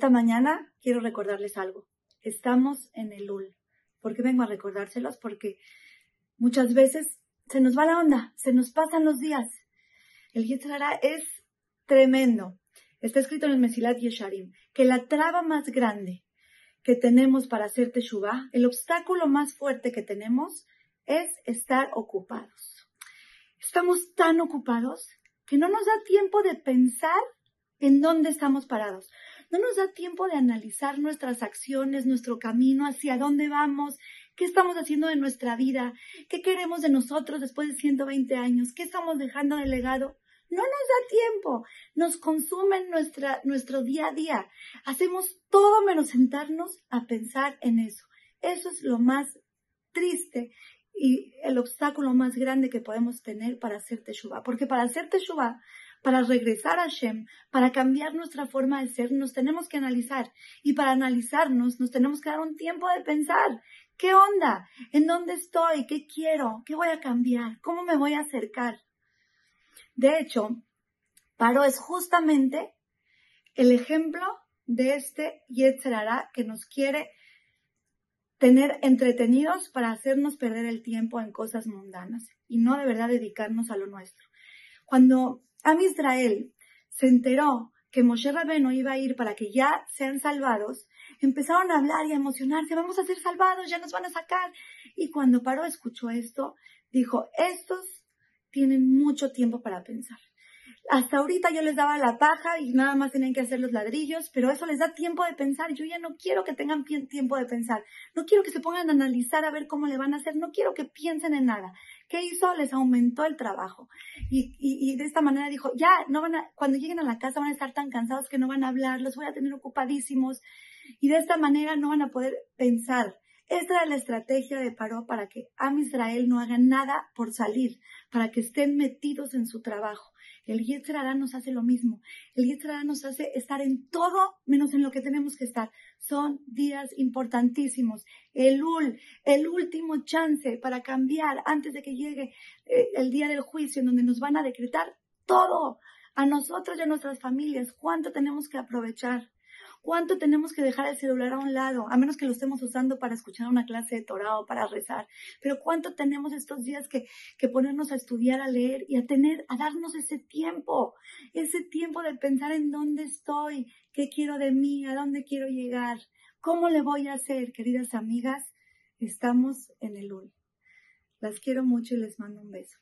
esta mañana quiero recordarles algo. Estamos en el UL. ¿Por qué vengo a recordárselos? Porque muchas veces se nos va la onda, se nos pasan los días. El Yetzirah es tremendo. Está escrito en el Mesilat Yesharim que la traba más grande que tenemos para hacer Teshuvah, el obstáculo más fuerte que tenemos es estar ocupados. Estamos tan ocupados que no nos da tiempo de pensar en dónde estamos parados. No nos da tiempo de analizar nuestras acciones, nuestro camino, hacia dónde vamos, qué estamos haciendo de nuestra vida, qué queremos de nosotros después de 120 años, qué estamos dejando de legado. No nos da tiempo, nos consumen nuestra, nuestro día a día. Hacemos todo menos sentarnos a pensar en eso. Eso es lo más triste y el obstáculo más grande que podemos tener para hacer Teshuvah. Porque para hacer Teshuvah, para regresar a Shem, para cambiar nuestra forma de ser, nos tenemos que analizar. Y para analizarnos, nos tenemos que dar un tiempo de pensar. ¿Qué onda? ¿En dónde estoy? ¿Qué quiero? ¿Qué voy a cambiar? ¿Cómo me voy a acercar? De hecho, Paro es justamente el ejemplo de este Yetzerara que nos quiere tener entretenidos para hacernos perder el tiempo en cosas mundanas y no de verdad dedicarnos a lo nuestro. Cuando Am Israel se enteró que Moshe Rabeno iba a ir para que ya sean salvados, empezaron a hablar y a emocionarse, vamos a ser salvados, ya nos van a sacar. Y cuando Paro escuchó esto, dijo, estos tienen mucho tiempo para pensar. Hasta ahorita yo les daba la paja y nada más tenían que hacer los ladrillos, pero eso les da tiempo de pensar. Yo ya no quiero que tengan tiempo de pensar. No quiero que se pongan a analizar a ver cómo le van a hacer. No quiero que piensen en nada. ¿Qué hizo? Les aumentó el trabajo. Y, y, y de esta manera dijo, ya, no van a, cuando lleguen a la casa van a estar tan cansados que no van a hablar, los voy a tener ocupadísimos. Y de esta manera no van a poder pensar. Esta era la estrategia de Paró para que Am Israel no haga nada por salir, para que estén metidos en su trabajo. El Yetzirah nos hace lo mismo. El Yetzirah nos hace estar en todo menos en lo que tenemos que estar. Son días importantísimos. El UL, el último chance para cambiar antes de que llegue eh, el día del juicio en donde nos van a decretar todo a nosotros y a nuestras familias. ¿Cuánto tenemos que aprovechar? ¿Cuánto tenemos que dejar el celular a un lado? A menos que lo estemos usando para escuchar una clase de Torah o para rezar. Pero ¿cuánto tenemos estos días que, que ponernos a estudiar, a leer y a tener, a darnos ese tiempo? Ese tiempo de pensar en dónde estoy, qué quiero de mí, a dónde quiero llegar, cómo le voy a hacer, queridas amigas. Estamos en el UL. Las quiero mucho y les mando un beso.